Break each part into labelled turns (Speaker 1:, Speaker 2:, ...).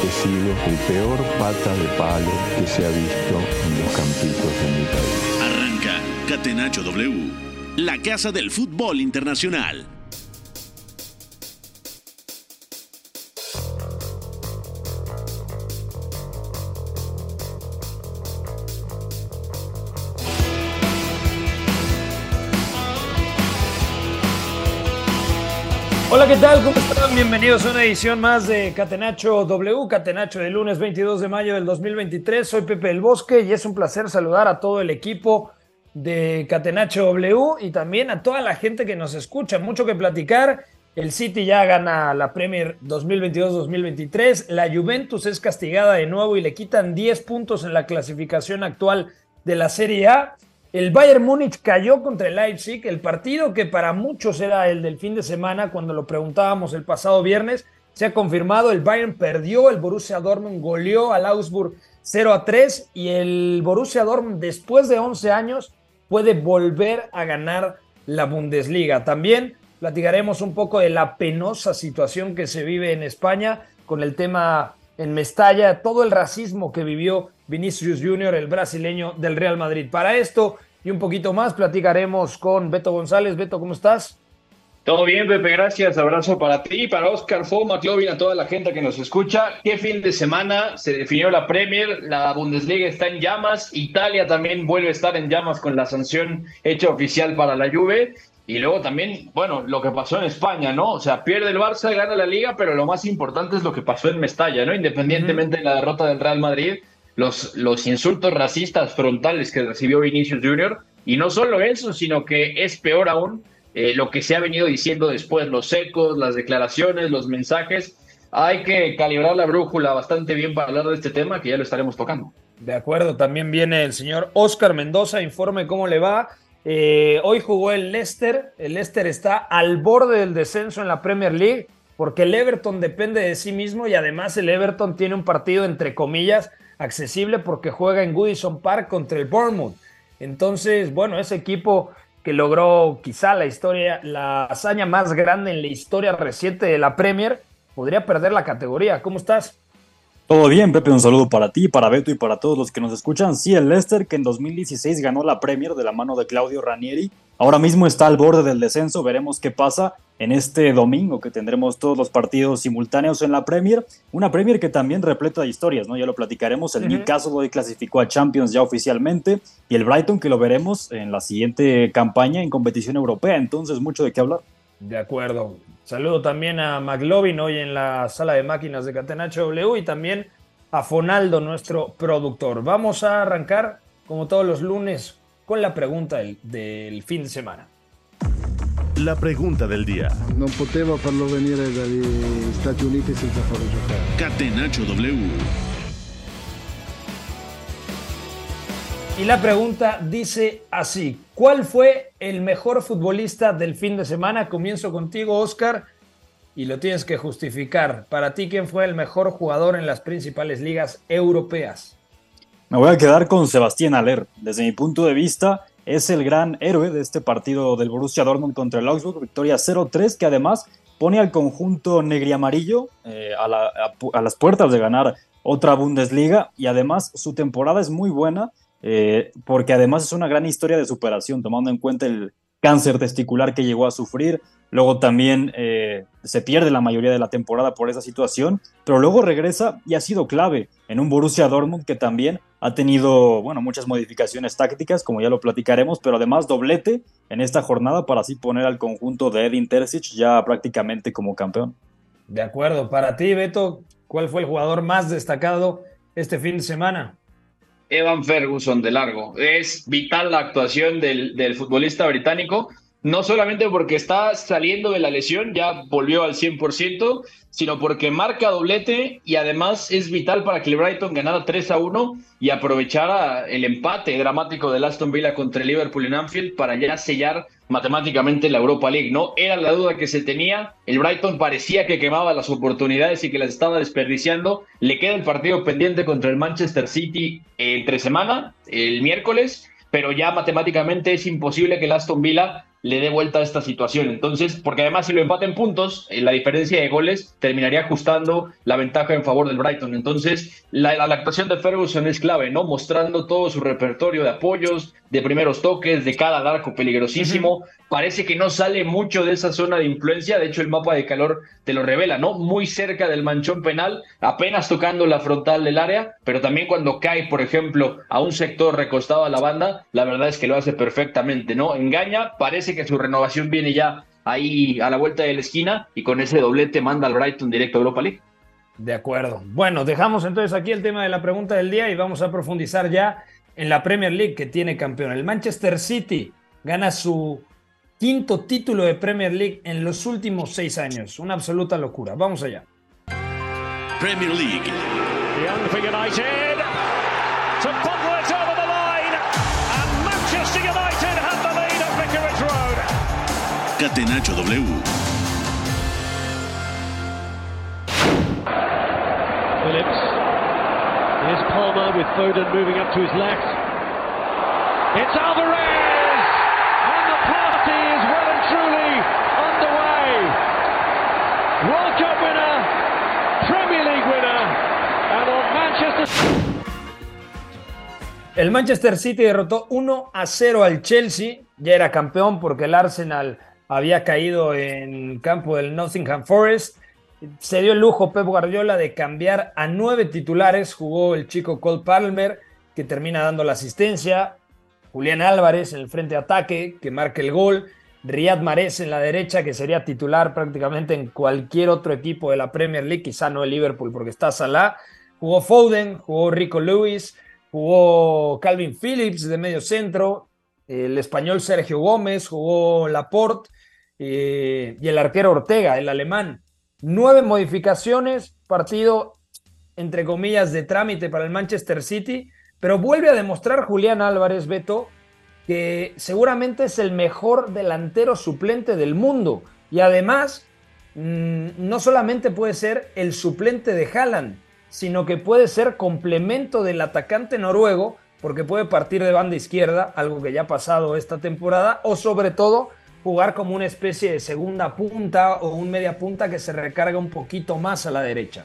Speaker 1: He sido el peor pata de palo que se ha visto en los campitos de mi país.
Speaker 2: Arranca Catenacho W, la casa del fútbol internacional.
Speaker 3: Hola, ¿qué tal? ¿Cómo están? Bienvenidos a una edición más de Catenacho W, Catenacho de lunes 22 de mayo del 2023. Soy Pepe El Bosque y es un placer saludar a todo el equipo de Catenacho W y también a toda la gente que nos escucha. Mucho que platicar. El City ya gana la Premier 2022-2023. La Juventus es castigada de nuevo y le quitan 10 puntos en la clasificación actual de la Serie A. El Bayern Múnich cayó contra el Leipzig, el partido que para muchos era el del fin de semana cuando lo preguntábamos el pasado viernes, se ha confirmado, el Bayern perdió, el Borussia Dortmund goleó al Augsburg 0 a 3 y el Borussia Dortmund después de 11 años puede volver a ganar la Bundesliga. También platicaremos un poco de la penosa situación que se vive en España con el tema en Mestalla, todo el racismo que vivió Vinicius Junior, el brasileño del Real Madrid. Para esto y un poquito más platicaremos con Beto González. Beto, ¿cómo estás?
Speaker 4: Todo bien, Pepe, gracias. Abrazo para ti, para Oscar Fo, McLovin, a toda la gente que nos escucha. ¿Qué fin de semana se definió la Premier? La Bundesliga está en llamas. Italia también vuelve a estar en llamas con la sanción hecha oficial para la Juve. Y luego también, bueno, lo que pasó en España, ¿no? O sea, pierde el Barça, gana la Liga, pero lo más importante es lo que pasó en Mestalla, ¿no? Independientemente de la derrota del Real Madrid, los, los insultos racistas frontales que recibió Vinicius Junior. Y no solo eso, sino que es peor aún eh, lo que se ha venido diciendo después, los ecos, las declaraciones, los mensajes. Hay que calibrar la brújula bastante bien para hablar de este tema, que ya lo estaremos tocando.
Speaker 3: De acuerdo, también viene el señor Oscar Mendoza, informe cómo le va. Eh, hoy jugó el Leicester, el Leicester está al borde del descenso en la Premier League, porque el Everton depende de sí mismo y además el Everton tiene un partido, entre comillas, accesible porque juega en Goodison Park contra el Bournemouth. Entonces, bueno, ese equipo que logró quizá la historia, la hazaña más grande en la historia reciente de la Premier, podría perder la categoría. ¿Cómo estás?
Speaker 5: Todo bien, Pepe, un saludo para ti, para Beto y para todos los que nos escuchan. Sí, el Leicester, que en 2016 ganó la Premier de la mano de Claudio Ranieri, ahora mismo está al borde del descenso. Veremos qué pasa en este domingo, que tendremos todos los partidos simultáneos en la Premier. Una Premier que también repleta de historias, ¿no? Ya lo platicaremos. El
Speaker 3: Ujú.
Speaker 5: Newcastle hoy clasificó a Champions ya oficialmente, y el Brighton, que lo veremos en la siguiente campaña en competición europea. Entonces, mucho de qué hablar.
Speaker 3: De acuerdo. Saludo también a McLovin hoy en la sala de máquinas de Catenacho W y también a Fonaldo, nuestro productor. Vamos a arrancar, como todos los lunes, con la pregunta del, del fin de semana.
Speaker 2: La pregunta del día.
Speaker 6: Non potevo farlo venire dagli Stati Uniti senza farlo giocare.
Speaker 2: Catenacho W.
Speaker 3: Y la pregunta dice así, ¿cuál fue el mejor futbolista del fin de semana? Comienzo contigo, Oscar, y lo tienes que justificar. Para ti, ¿quién fue el mejor jugador en las principales ligas europeas?
Speaker 5: Me voy a quedar con Sebastián Aller. Desde mi punto de vista, es el gran héroe de este partido del Borussia Dortmund contra el Augsburg, victoria 0-3, que además pone al conjunto negriamarillo eh, a, a las puertas de ganar otra Bundesliga y además su temporada es muy buena eh, porque además es una gran historia de superación, tomando en cuenta el cáncer testicular que llegó a sufrir, luego también eh, se pierde la mayoría de la temporada por esa situación, pero luego regresa y ha sido clave en un Borussia Dortmund que también ha tenido, bueno, muchas modificaciones tácticas, como ya lo platicaremos, pero además doblete en esta jornada para así poner al conjunto de Edin Terzic ya prácticamente como campeón.
Speaker 3: De acuerdo. Para ti, Beto, ¿cuál fue el jugador más destacado este fin de semana?
Speaker 4: Evan Ferguson de largo. Es vital la actuación del, del futbolista británico. no solamente porque está saliendo de la lesión, ya volvió al 100%, sino porque marca doblete y además es vital para que el Brighton ganara 3 a 1 y aprovechara el empate dramático del Aston Villa contra el Liverpool en Anfield para ya sellar matemáticamente la Europa League, ¿no? Era la duda que se tenía, el Brighton parecía que quemaba las oportunidades y que las estaba desperdiciando, le queda el partido pendiente contra el Manchester City entre semana, el miércoles, pero ya matemáticamente es imposible que el Aston Villa le dé vuelta a esta situación. Entonces, porque además si lo empata en puntos, eh, la diferencia de goles terminaría ajustando la ventaja en favor del Brighton. Entonces, la, la, actuación de Ferguson es clave, ¿no? Mostrando todo su repertorio de apoyos, de primeros toques, de cada arco peligrosísimo. Parece que no sale mucho de esa zona de influencia, de hecho el mapa de calor te lo revela, ¿no? Muy cerca del manchón penal, apenas tocando la frontal del área, pero también cuando cae, por ejemplo, a un sector recostado a la banda, la verdad es que lo hace perfectamente, ¿no? Engaña, parece que su renovación viene ya ahí a la vuelta de la esquina y con ese doblete manda al Brighton directo a Europa League.
Speaker 3: De acuerdo. Bueno, dejamos entonces aquí el tema de la pregunta del día y vamos a profundizar ya en la Premier League que tiene campeón. El Manchester City gana su quinto título de Premier League en los últimos seis años. Una absoluta locura. Vamos allá.
Speaker 2: Premier League.
Speaker 7: Young for United. To bubble it over the line. And Manchester United have the lead at Vicarage Road.
Speaker 2: Catenacho W.
Speaker 8: with Foden moving up to his left. It's Alvarez! And the party is well and truly underway. World Cup winner, Premier League winner, and on Manchester.
Speaker 3: El Manchester City derrotó 1 a 0 al Chelsea. Ya era campeón porque el Arsenal había caído en campo del Nottingham Forest. Se dio el lujo Pep Guardiola de cambiar a nueve titulares. Jugó el chico Cole Palmer, que termina dando la asistencia. Julián Álvarez en el frente de ataque, que marca el gol. Riyad Mahrez en la derecha, que sería titular prácticamente en cualquier otro equipo de la Premier League, quizá no el Liverpool porque está Salah. Jugó Foden, jugó Rico Lewis, jugó Calvin Phillips de medio centro, el español Sergio Gómez, jugó Laporte eh, y el arquero Ortega, el alemán. Nueve modificaciones, partido entre comillas de trámite para el Manchester City, pero vuelve a demostrar Julián Álvarez Beto que seguramente es el mejor delantero suplente del mundo. Y además mmm, no solamente puede ser el suplente de Haaland, sino que puede ser complemento del atacante noruego porque puede partir de banda izquierda, algo que ya ha pasado esta temporada, o sobre todo jugar como una especie de segunda punta o un media punta que se recarga un poquito más a la derecha.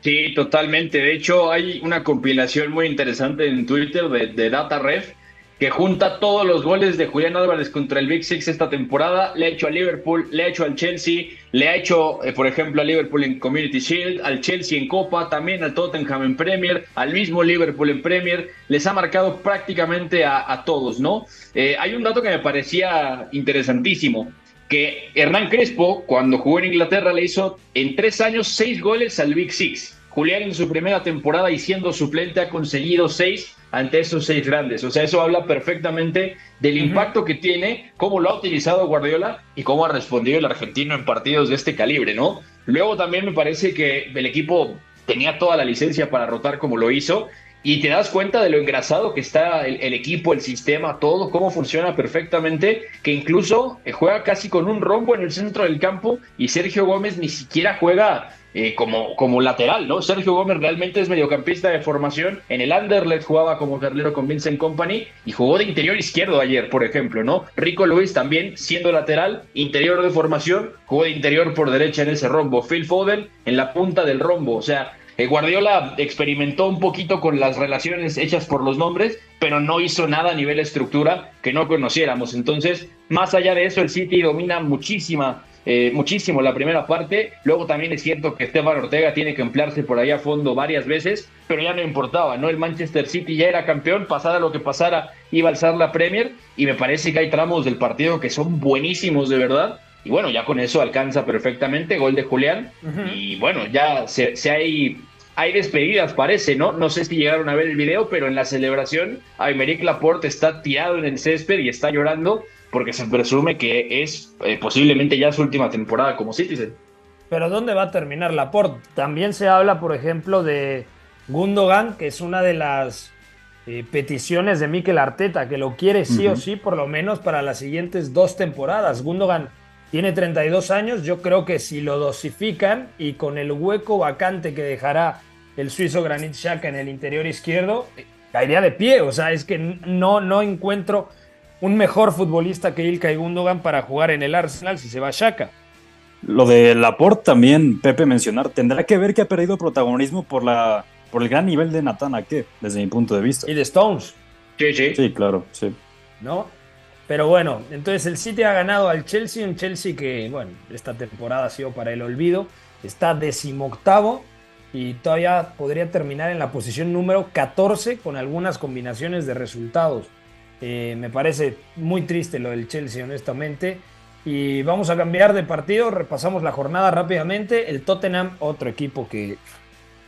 Speaker 4: Sí, totalmente. De hecho, hay una compilación muy interesante en Twitter de, de DataRef que junta todos los goles de Julián Álvarez contra el Big Six esta temporada. Le ha hecho a Liverpool, le ha hecho al Chelsea, le ha hecho, eh, por ejemplo, a Liverpool en Community Shield, al Chelsea en Copa, también al Tottenham en Premier, al mismo Liverpool en Premier. Les ha marcado prácticamente a, a todos, ¿no? Eh, hay un dato que me parecía interesantísimo que Hernán Crespo, cuando jugó en Inglaterra, le hizo en tres años seis goles al Big Six. Julián en su primera temporada y siendo suplente ha conseguido seis ante esos seis grandes. O sea, eso habla perfectamente del impacto que tiene, cómo lo ha utilizado Guardiola y cómo ha respondido el argentino en partidos de este calibre, ¿no? Luego también me parece que el equipo tenía toda la licencia para rotar como lo hizo y te das cuenta de lo engrasado que está el, equipo, el sistema, todo, cómo funciona perfectamente, que incluso juega casi con un rombo en el centro del campo y Sergio Gómez ni siquiera juega eh, como, como lateral, ¿no? Sergio Gómez realmente es mediocampista de formación. En el Anderlecht jugaba como carlero con Vincent Company y jugó de interior izquierdo ayer, por ejemplo, ¿no? Rico Luis también siendo lateral, interior de formación, jugó de interior por derecha en ese rombo. Phil Foden en la punta del rombo, o sea, eh, Guardiola experimentó un poquito con las relaciones hechas por los nombres, pero no hizo nada a nivel estructura que no conociéramos. Entonces, más allá de eso, el City domina muchísima eh, muchísimo la primera parte. Luego también es cierto que Esteban Ortega tiene que emplearse por ahí a fondo varias veces, pero ya no importaba, ¿no? El Manchester City ya era campeón, pasara lo que pasara, iba a alzar la Premier y me parece que hay tramos del partido que son buenísimos de verdad. Y bueno, ya con eso alcanza perfectamente, gol de Julián. Uh -huh. Y bueno, ya se, se hay hay despedidas, parece, ¿no? No sé si llegaron a ver el video, pero en la celebración, Aymeric Laporte está tirado en el césped y está llorando porque se presume que es eh, posiblemente ya su última temporada como Citizen.
Speaker 3: Pero ¿dónde va a terminar Laporte? También se habla, por ejemplo, de Gundogan, que es una de las eh, peticiones de Mikel Arteta, que lo quiere sí o sí, por lo menos para las siguientes dos temporadas. Gundogan tiene 32 años, yo creo que si lo dosifican y con el hueco vacante que dejará el suizo Granit Xhaka en el interior izquierdo, caería de pie. O sea, es que no, no encuentro un mejor futbolista que Ilkay Gundogan para jugar en el Arsenal si se va a Xhaka.
Speaker 5: Lo de Laporte también, Pepe mencionar, tendrá que ver que ha perdido protagonismo por la por el gran nivel de Nathan Ake, desde mi punto de vista.
Speaker 3: Y de Stones.
Speaker 4: Sí, sí.
Speaker 5: Sí, claro, sí.
Speaker 3: ¿No? Pero bueno, entonces el City ha ganado al Chelsea, un Chelsea que, bueno, esta temporada ha sido para el olvido. Está decimoctavo y todavía podría terminar en la posición número 14 con algunas combinaciones de resultados. Eh, me parece muy triste lo del Chelsea, honestamente. Y vamos a cambiar de partido, repasamos la jornada rápidamente. El Tottenham, otro equipo que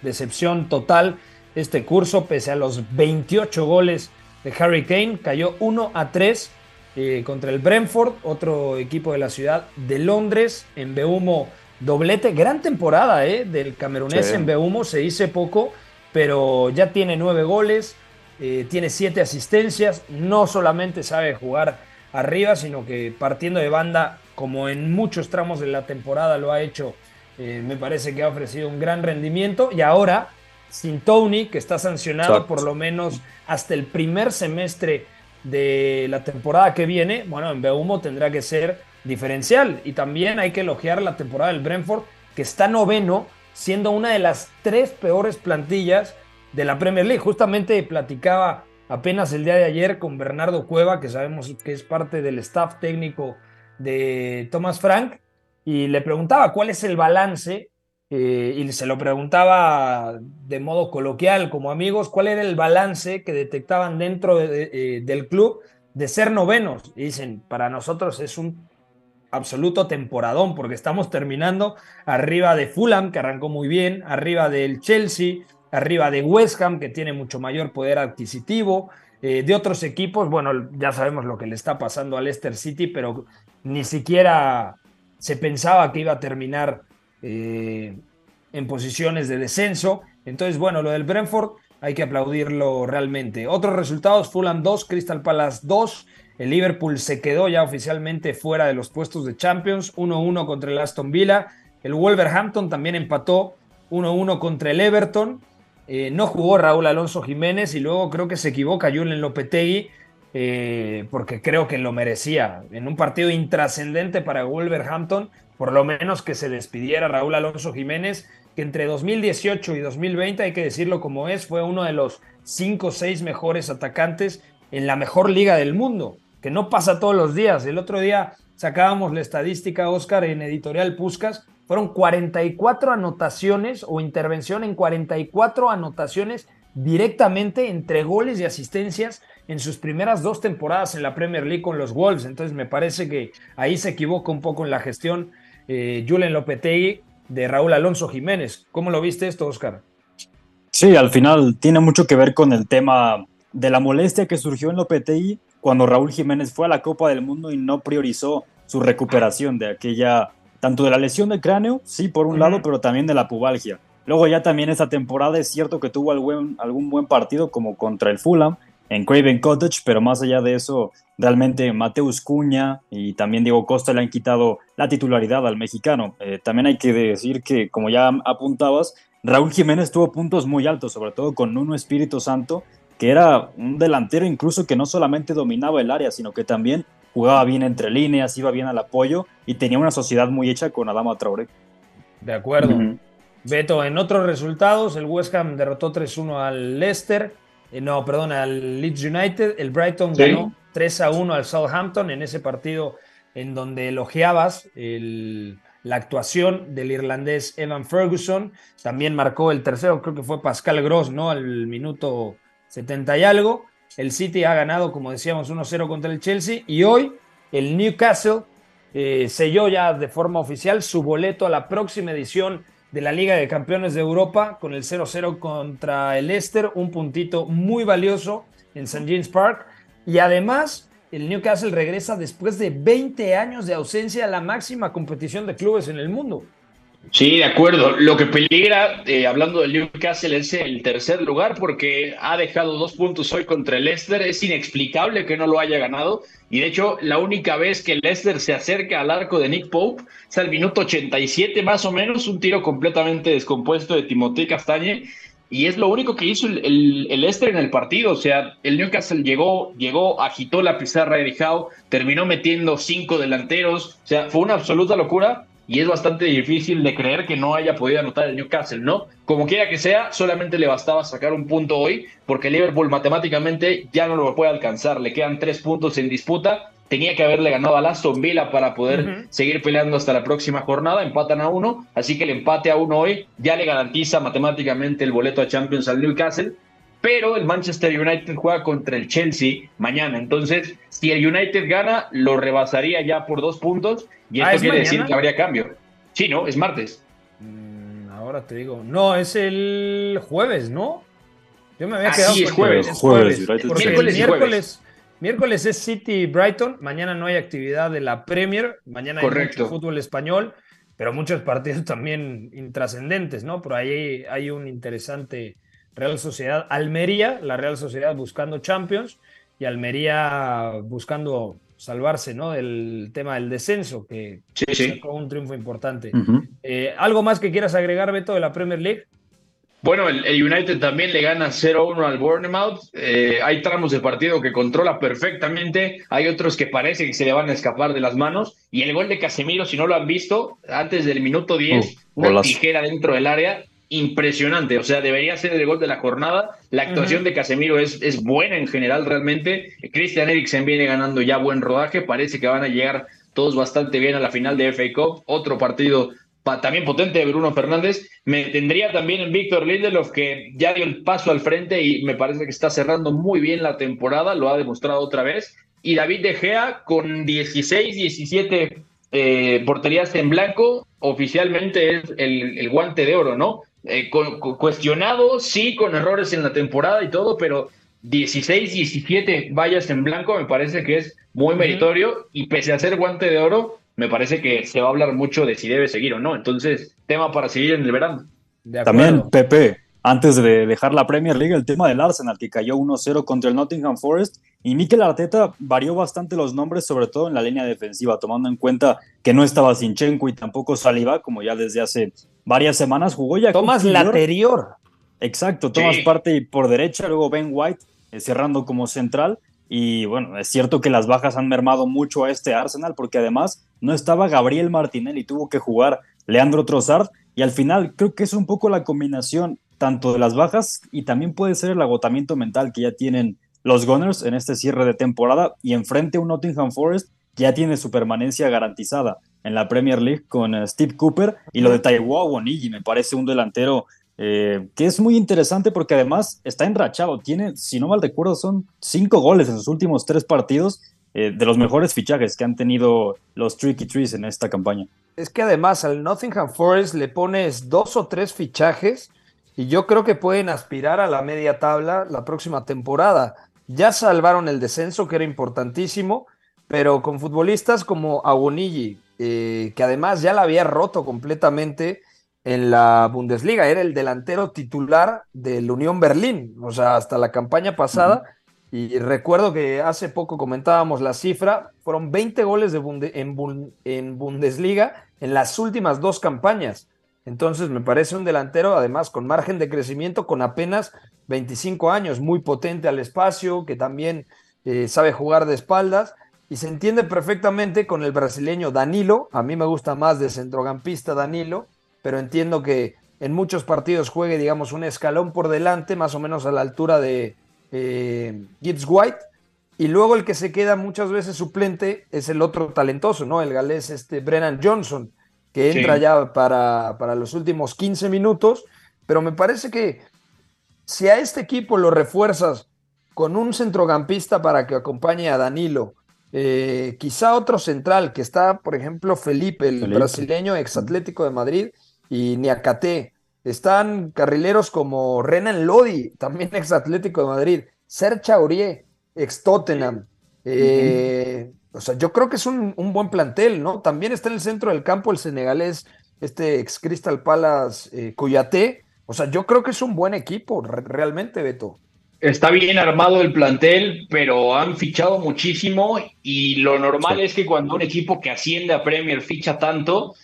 Speaker 3: decepción total este curso, pese a los 28 goles de Harry Kane, cayó 1 a 3 eh, contra el Brentford, otro equipo de la ciudad de Londres, en Beumo doblete, gran temporada eh, del camerunés en Beumo, se dice poco, pero ya tiene nueve goles, eh, tiene siete asistencias, no solamente sabe jugar arriba, sino que partiendo de banda, como en muchos tramos de la temporada lo ha hecho eh, me parece que ha ofrecido un gran rendimiento y ahora sin Tony, que está sancionado por lo menos hasta el primer semestre de la temporada que viene, bueno, en Beumo tendrá que ser diferencial. Y también hay que elogiar la temporada del Brentford, que está noveno, siendo una de las tres peores plantillas de la Premier League. Justamente platicaba apenas el día de ayer con Bernardo Cueva, que sabemos que es parte del staff técnico de Thomas Frank, y le preguntaba cuál es el balance, eh, y se lo preguntaba de modo coloquial como amigos, cuál era el balance que detectaban dentro eh, del club de ser novenos. Y dicen, para nosotros es un absoluto temporadón, porque estamos terminando arriba de Fulham, que arrancó muy bien, arriba del Chelsea, arriba de West Ham, que tiene mucho mayor poder adquisitivo, eh, de otros equipos, bueno, ya sabemos lo que le está pasando al Leicester City, pero ni siquiera se pensaba que iba a terminar eh, en posiciones de descenso. Entonces, bueno, lo del Brentford hay que aplaudirlo realmente. Otros resultados, Fulham 2, Crystal Palace 2. El Liverpool se quedó ya oficialmente fuera de los puestos de Champions, 1-1 contra el Aston Villa. El Wolverhampton también empató 1-1 contra el Everton. Eh, no jugó Raúl Alonso Jiménez y luego creo que se equivoca Julen Lopetegui eh, porque creo que lo merecía. En un partido intrascendente para Wolverhampton, por lo menos que se despidiera Raúl Alonso Jiménez, que entre 2018 y 2020, hay que decirlo como es, fue uno de los cinco o seis mejores atacantes en la mejor liga del mundo, que no pasa todos los días. El otro día sacábamos la estadística, Oscar, en Editorial Puscas, fueron 44 anotaciones o intervención en 44 anotaciones directamente entre goles y asistencias en sus primeras dos temporadas en la Premier League con los Wolves. Entonces me parece que ahí se equivoca un poco en la gestión eh, Julen Lopetegui de Raúl Alonso Jiménez. ¿Cómo lo viste esto, Oscar?
Speaker 5: Sí, al final tiene mucho que ver con el tema de la molestia que surgió en Lopetegui cuando Raúl Jiménez fue a la Copa del Mundo y no priorizó su recuperación de aquella, tanto de la lesión de cráneo, sí, por un lado, pero también de la pubalgia. Luego ya también esta temporada es cierto que tuvo algún, algún buen partido como contra el Fulham, en Craven Cottage, pero más allá de eso, realmente Mateus Cuña y también Diego Costa le han quitado la titularidad al mexicano. Eh, también hay que decir que, como ya apuntabas, Raúl Jiménez tuvo puntos muy altos, sobre todo con Nuno Espíritu Santo, que era un delantero incluso que no solamente dominaba el área, sino que también jugaba bien entre líneas, iba bien al apoyo y tenía una sociedad muy hecha con Adama Traoré.
Speaker 3: De acuerdo. Beto, en otros resultados, el West Ham derrotó 3-1 al Leicester. Eh, no, perdón, al Leeds United. El Brighton ganó 3 a 1 al Southampton en ese partido en donde elogiabas la actuación del irlandés Evan Ferguson. También marcó el tercero, creo que fue Pascal Gross, ¿no? Al minuto 70 y algo. El City ha ganado, como decíamos, 1-0 contra el Chelsea. Y hoy el Newcastle eh, selló ya de forma oficial su boleto a la próxima edición de la Liga de Campeones de Europa con el 0-0 contra el Leicester, un puntito muy valioso en St. James Park. Y además el Newcastle regresa después de 20 años de ausencia a la máxima competición de clubes en el mundo.
Speaker 4: Sí, de acuerdo. Lo que peligra, eh, hablando del Newcastle, es el tercer lugar porque ha dejado dos puntos hoy contra el Leicester. Es inexplicable que no lo haya ganado. Y de hecho, la única vez que el Leicester se acerca al arco de Nick Pope es al minuto 87 más o menos, un tiro completamente descompuesto de Timothée Castañe. Y es lo único que hizo el, el, Leicester en el partido. O sea, el Newcastle llegó, llegó, agitó la pizarra de Howe, terminó metiendo cinco delanteros. O sea, fue una absoluta locura y es bastante difícil de creer que no haya podido anotar el Newcastle, ¿no? Como quiera que sea, solamente le bastaba sacar un punto hoy, porque Liverpool matemáticamente ya no lo puede alcanzar, le quedan tres puntos en disputa, tenía que haberle ganado a Aston Villa para poder seguir peleando hasta la próxima jornada, empatan a uno, así que el empate a uno hoy ya le garantiza matemáticamente el boleto a Champions al Newcastle, pero el Manchester United juega contra el Chelsea mañana. Entonces, si el United gana, lo rebasaría ya por dos puntos y esto ah, quiere decir que habría cambio. Sí, ¿no? Es martes.
Speaker 3: Mm, ahora te digo. No, es el jueves, ¿no?
Speaker 4: Yo me había quedado. Sí, es jueves.
Speaker 3: jueves. miércoles, miércoles, miércoles, es City Brighton. Mañana no hay actividad de la Premier. Mañana hay mucho fútbol español, pero muchos partidos también intrascendentes, ¿no? Por ahí hay un interesante Real Sociedad Almería, la Real Sociedad buscando Champions y Almería buscando salvarse ¿no? del tema del descenso, que sí, sacó un triunfo importante. Eh, ¿Algo más que quieras agregar, Beto, de la Premier League?
Speaker 4: Bueno, el, United también le gana 0-1 al Bournemouth. Eh, hay tramos de partido que controla perfectamente, hay otros que parece que se le van a escapar de las manos. Y el gol de Casemiro, si no lo han visto, antes del minuto 10, una tijera dentro del área, impresionante. O sea, debería ser el gol de la jornada. La actuación de Casemiro es, es buena en general, realmente. Christian Eriksen viene ganando ya buen rodaje. Parece que van a llegar todos bastante bien a la final de FA Cup. Otro partido también potente de Bruno Fernández. Me tendría también en Víctor Lindelof, que ya dio el paso al frente y me parece que está cerrando muy bien la temporada. Lo ha demostrado otra vez. Y David De Gea con 16, 17 eh, porterías en blanco, oficialmente es el, el, guante de oro, ¿no? Eh, cuestionado, sí, con errores en la temporada y todo, pero 16, 17 vallas en blanco me parece que es muy meritorio y pese a ser guante de oro, me parece que se va a hablar mucho de si debe seguir o no. Entonces, tema para seguir en el verano.
Speaker 5: También, Pepe, antes de dejar la Premier League, el tema del Arsenal, que cayó 1-0 contra el Nottingham Forest. Y Mikel Arteta varió bastante los nombres, sobre todo en la línea defensiva, tomando en cuenta que no estaba Sinchenko y tampoco Saliba, como ya desde hace varias semanas jugó ya.
Speaker 3: Tomás Laterior.
Speaker 5: Exacto, Tomás parte por derecha, luego Ben White eh, cerrando como central. Y bueno, es cierto que las bajas han mermado mucho a este Arsenal, porque además no estaba Gabriel Martinelli, tuvo que jugar Leandro Trossard. Y al final creo que es un poco la combinación tanto de las bajas y también puede ser el agotamiento mental que ya tienen los Gunners en este cierre de temporada y enfrente a un Nottingham Forest ya tiene su permanencia garantizada en la Premier League con eh, Steve Cooper y lo de Taiwo Bonigi me parece un delantero eh, que es muy interesante porque además está enrachado, tiene, si no mal recuerdo, son cinco goles en sus últimos tres partidos eh, de los mejores fichajes que han tenido los Tricky Trees en esta campaña.
Speaker 3: Es que además al Nottingham Forest le pones dos o tres fichajes y yo creo que pueden aspirar a la media tabla la próxima temporada. Ya salvaron el descenso, que era importantísimo, pero con futbolistas como Agonigi, eh, que además ya la había roto completamente en la Bundesliga, era el delantero titular del Unión Berlín, o sea, hasta la campaña pasada. Y recuerdo que hace poco comentábamos la cifra, fueron 20 goles de en Bundesliga en las últimas dos campañas. Entonces me parece un delantero, además, con margen de crecimiento, con apenas 25 años, muy potente al espacio, que también eh, sabe jugar de espaldas y se entiende perfectamente con el brasileño Danilo. A mí me gusta más de centrocampista Danilo, pero entiendo que en muchos partidos juegue, digamos, un escalón por delante, más o menos a la altura de eh, Gibbs White. Y luego el que se queda muchas veces suplente es el otro talentoso, ¿no? El galés este Brennan Johnson, que entra ya para, para, los últimos 15 minutos, pero me parece que si a este equipo lo refuerzas con un centrocampista para que acompañe a Danilo, eh, quizá otro central, que está, por ejemplo, Felipe, el brasileño ex Atlético de Madrid, y Niakate. Están carrileros como Renan Lodi, también ex Atlético de Madrid, Serge Aurier, ex Tottenham, Eh, o sea, yo creo que es un, un, buen plantel, ¿no? También está en el centro del campo el senegalés, este ex Crystal Palace eh, Cuyate. O sea, yo creo que es un buen equipo, realmente, Beto.
Speaker 4: Está bien armado el plantel, pero han fichado muchísimo y lo normal es que cuando un equipo que asciende a Premier ficha tanto,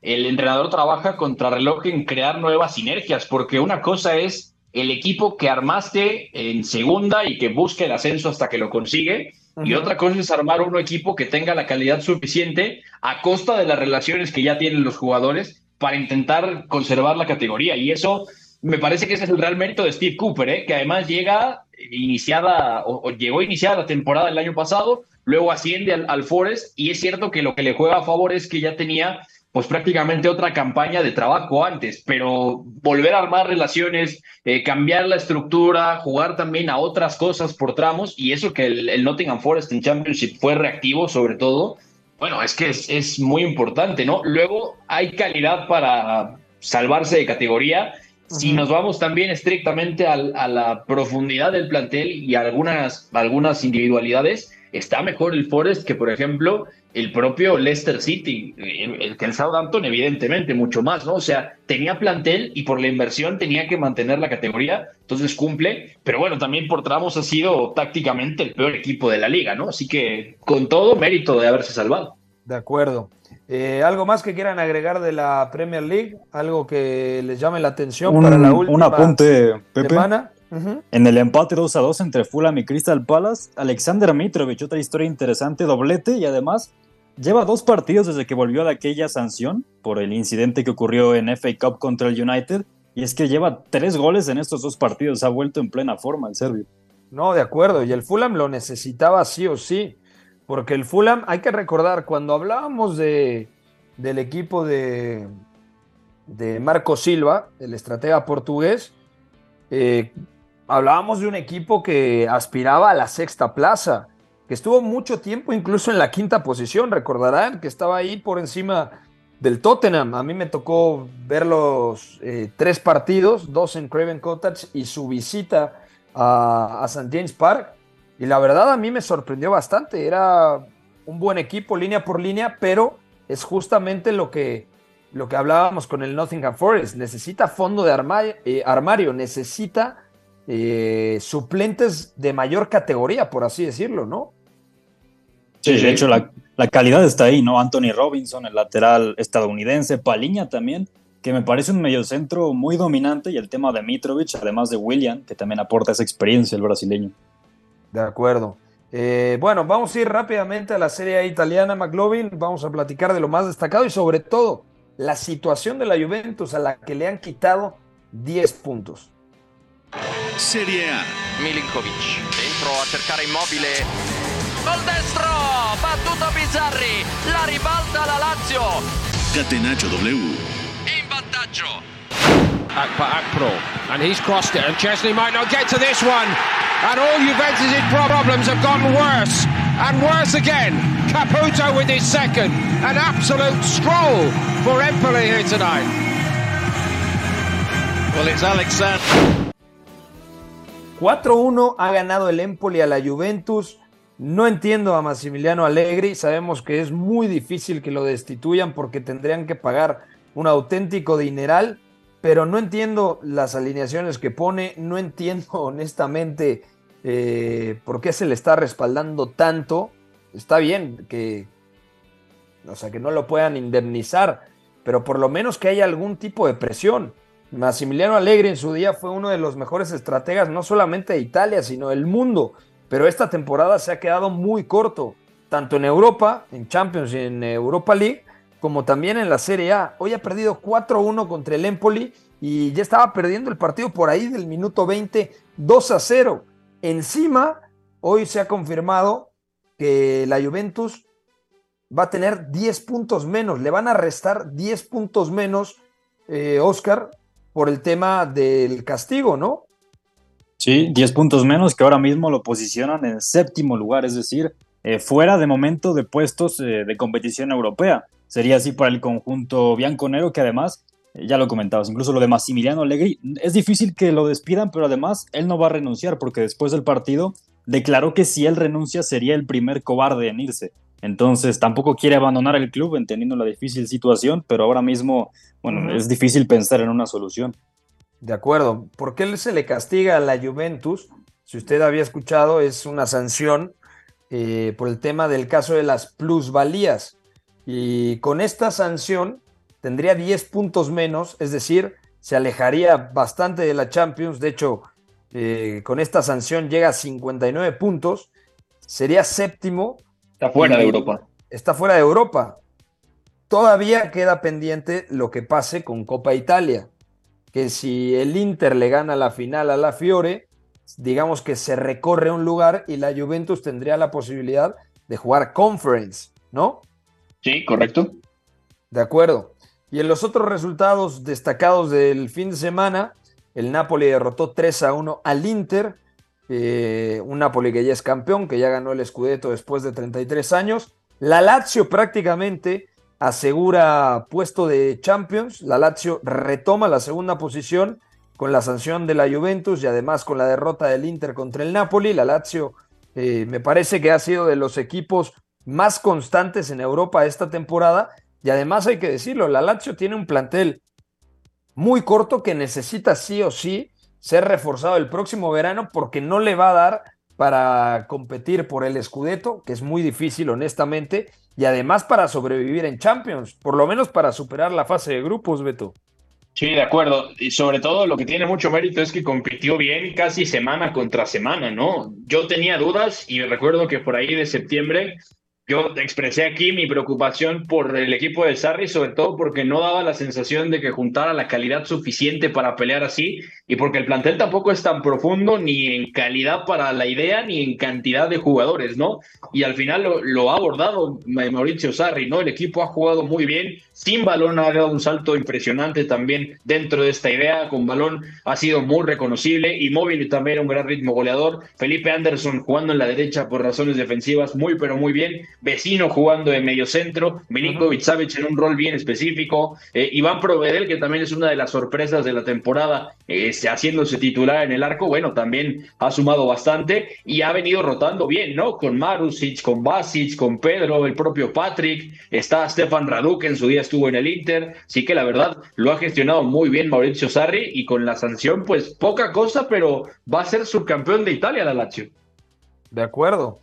Speaker 4: el entrenador trabaja contra reloj en crear nuevas sinergias, porque una cosa es el equipo que armaste en segunda y que busca el ascenso hasta que lo consigue, y otra cosa es armar un equipo que tenga la calidad suficiente a costa de las relaciones que ya tienen los jugadores para intentar conservar la categoría. Y eso me parece que ese es el real mérito de Steve Cooper, ¿eh? que además llega iniciada o, llegó iniciada la temporada del año pasado, luego asciende al, al Forest y es cierto que lo que le juega a favor es que ya tenía pues prácticamente otra campaña de trabajo antes, pero volver a armar relaciones, eh, cambiar la estructura, jugar también a otras cosas por tramos, y eso que el, Nottingham Forest en Championship fue reactivo sobre todo, bueno, es que es, es muy importante, ¿no? Luego hay calidad para salvarse de categoría. Si nos vamos también estrictamente a, a, la profundidad del plantel y algunas, algunas individualidades, está mejor el Forest que, por ejemplo, el propio Leicester City, el que el Southampton evidentemente mucho más, ¿no? O sea, tenía plantel y por la inversión tenía que mantener la categoría, entonces cumple, pero bueno, también por tramos ha sido tácticamente el peor equipo de la liga, ¿no? Así que con todo mérito de haberse salvado.
Speaker 3: De acuerdo. Eh, ¿Algo más que quieran agregar de la Premier League? ¿Algo que les llame la atención para la última
Speaker 5: un apunte, Pepe.
Speaker 3: semana?
Speaker 5: En el empate 2 a 2 entre Fulham y Crystal Palace, Alexander Mitrovic, otra historia interesante, doblete y además lleva dos partidos desde que volvió de aquella sanción por el incidente que ocurrió en FA Cup contra el United y es que lleva tres goles en estos dos partidos, ha vuelto en plena forma el serbio.
Speaker 3: No, de acuerdo, y el Fulham lo necesitaba sí o sí, porque el Fulham, hay que recordar, cuando hablábamos de, del equipo de, de Marco Silva, el estratega portugués, eh, hablábamos de un equipo que aspiraba a la sexta plaza, que estuvo mucho tiempo incluso en la quinta posición, recordarán que estaba ahí por encima del Tottenham. A mí me tocó ver los eh, tres partidos, dos en Craven Cottage y su visita a, St. James Park. Y la verdad a mí me sorprendió bastante. Era un buen equipo línea por línea, pero es justamente lo que, lo que hablábamos con el Nottingham Forest. Necesita fondo de armario, eh, armario necesita eh, suplentes de mayor categoría, por así decirlo, ¿no?
Speaker 5: Sí, de hecho la, calidad está ahí, ¿no? Anthony Robinson, el lateral estadounidense, Paliña también, que me parece un mediocentro muy dominante, y el tema de Mitrovic, además de William, que también aporta esa experiencia el brasileño.
Speaker 3: De acuerdo. Eh, bueno, vamos a ir rápidamente a la Serie italiana, McLovin. Vamos a platicar de lo más destacado y sobre todo la situación de la Juventus a la que le han quitado 10 puntos.
Speaker 2: Serie A.
Speaker 9: Milinkovic dentro a cercare immobile. Col destro, battuto Bizzarri, la ribalta la Lazio.
Speaker 2: Catenaccio W.
Speaker 9: In vantaggio.
Speaker 10: Akpa Akpro, and he's crossed it, and Chesney might not get to this one. And all Juventus' problems have gotten worse, and worse again. Caputo with his second. An absolute stroll for Empoli here tonight.
Speaker 9: Well, it's Alexander.
Speaker 3: 4-1 ha ganado el Empoli a la Juventus. No entiendo a Massimiliano Allegri. Sabemos que es muy difícil que lo destituyan porque tendrían que pagar un auténtico dineral. Pero no entiendo las alineaciones que pone. No entiendo honestamente eh, por qué se le está respaldando tanto. Está bien que, o sea, que no lo puedan indemnizar, pero por lo menos que haya algún tipo de presión. Massimiliano Allegri en su día fue uno de los mejores estrategas, no solamente de Italia, sino del mundo. Pero esta temporada se ha quedado muy corto, tanto en Europa, en Champions y en Europa League, como también en la Serie A. Hoy ha perdido 4-1 contra el Empoli y ya estaba perdiendo el partido por ahí del minuto 20, 2-0. Encima, hoy se ha confirmado que la Juventus va a tener 10 puntos menos, le van a restar 10 puntos menos, eh, Oscar, por el tema del castigo, ¿no?
Speaker 5: Sí, 10 puntos menos que ahora mismo lo posicionan en séptimo lugar, es decir, eh, fuera de momento de puestos eh, de competición europea. Sería así para el conjunto bianconero que además, eh, ya lo comentabas, incluso lo de Massimiliano Allegri, es difícil que lo despidan, pero además él no va a renunciar porque después del partido declaró que si él renuncia sería el primer cobarde en irse. Entonces tampoco quiere abandonar el club entendiendo la difícil situación, pero ahora mismo, bueno, es difícil pensar en una solución.
Speaker 3: De acuerdo. ¿Por qué se le castiga a la Juventus? Si usted había escuchado, es una sanción eh, por el tema del caso de las plusvalías. Y con esta sanción tendría 10 puntos menos, es decir, se alejaría bastante de la Champions. De hecho, eh, con esta sanción llega a 59 puntos, sería séptimo.
Speaker 4: Está fuera de Europa.
Speaker 3: Está fuera de Europa. Todavía queda pendiente lo que pase con Copa Italia, que si el Inter le gana la final a la Fiore, digamos que se recorre un lugar y la Juventus tendría la posibilidad de jugar Conference, ¿no?
Speaker 4: Sí, correcto.
Speaker 3: De acuerdo. Y en los otros resultados destacados del fin de semana, el Napoli derrotó 3 a 1 al Inter, eh, un Napoli que ya es campeón, que ya ganó el Scudetto después de 33 años. La Lazio prácticamente asegura puesto de Champions, la Lazio retoma la segunda posición con la sanción de la Juventus y además con la derrota del Inter contra el Napoli. La Lazio eh, me parece que ha sido de los equipos más constantes en Europa esta temporada y además hay que decirlo, la Lazio tiene un plantel muy corto que necesita sí o sí ser reforzado el próximo verano porque no le va a dar para competir por el Scudetto, que es muy difícil honestamente, y además para sobrevivir en Champions, por lo menos para superar la fase de grupos, Beto.
Speaker 4: Sí, de acuerdo. Y sobre todo lo que tiene mucho mérito es que compitió bien casi semana contra semana, ¿no? Yo tenía dudas y recuerdo que por ahí de septiembre yo expresé aquí mi preocupación por el equipo de Sarri, sobre todo porque no daba la sensación de que juntara la calidad suficiente para pelear así y porque el plantel tampoco es tan profundo ni en calidad para la idea ni en cantidad de jugadores, ¿no? Y al final lo, ha abordado Mauricio Sarri, ¿no? El equipo ha jugado muy bien, sin balón ha dado un salto impresionante también dentro de esta idea, con balón ha sido muy reconocible y móvil también un gran ritmo goleador. Felipe Anderson jugando en la derecha por razones defensivas, muy pero muy bien. Vecino jugando de medio centro, Milinkovic Savic en un rol bien específico, eh, Iván Provedel, que también es una de las sorpresas de la temporada, eh, haciéndose titular en el arco, bueno, también ha sumado bastante y ha venido rotando bien, ¿no? Con Marusic, con Basic, con Pedro, el propio Patrick, está Stefan Radu, que en su día estuvo en el Inter, sí que la verdad lo ha gestionado muy bien Mauricio Sarri y con la sanción, pues poca cosa, pero va a ser subcampeón de Italia la Lazio.
Speaker 3: De acuerdo.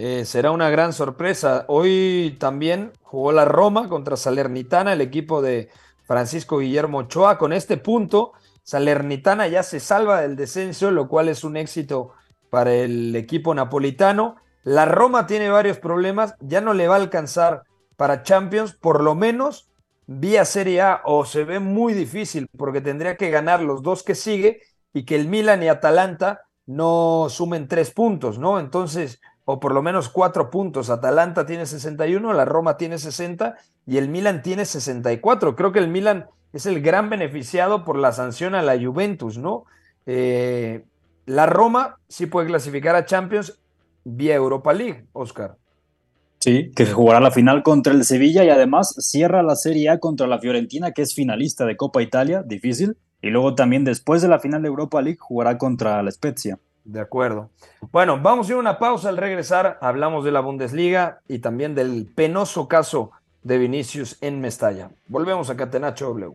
Speaker 3: Eh, será una gran sorpresa. Hoy también jugó la Roma contra Salernitana, el equipo de Francisco Guillermo Ochoa. Con este punto, Salernitana ya se salva del descenso, lo cual es un éxito para el equipo napolitano. La Roma tiene varios problemas, ya no le va a alcanzar para Champions, por lo menos vía Serie A, o se ve muy difícil porque tendría que ganar los dos que sigue y que el Milan y Atalanta no sumen tres puntos, ¿no? Entonces, o por lo menos cuatro puntos. Atalanta tiene 61, la Roma tiene 60 y el Milan tiene 64. Creo que el Milan es el gran beneficiado por la sanción a la Juventus, ¿no? Eh, la Roma sí puede clasificar a Champions vía Europa League, Oscar.
Speaker 5: Sí, que jugará la final contra el Sevilla y además cierra la Serie A contra la Fiorentina, que es finalista de Copa Italia, difícil. Y luego también después de la final de Europa League jugará contra la Spezia.
Speaker 3: De acuerdo. Bueno, vamos a ir a una pausa. Al regresar hablamos de la Bundesliga y también del penoso caso de Vinicius en Mestalla. Volvemos a Catenacho W